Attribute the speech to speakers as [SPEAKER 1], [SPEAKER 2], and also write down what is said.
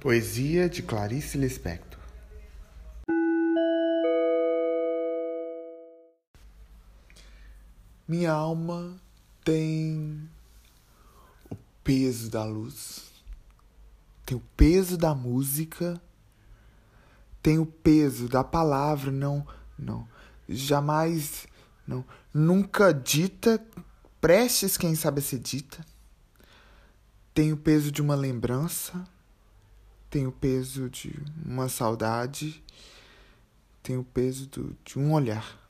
[SPEAKER 1] Poesia de Clarice Lispector. Minha alma tem o peso da luz, tem o peso da música, tem o peso da palavra, não, não, jamais, não, nunca dita, prestes quem sabe ser dita, tem o peso de uma lembrança tem o peso de uma saudade, tem o peso do, de um olhar.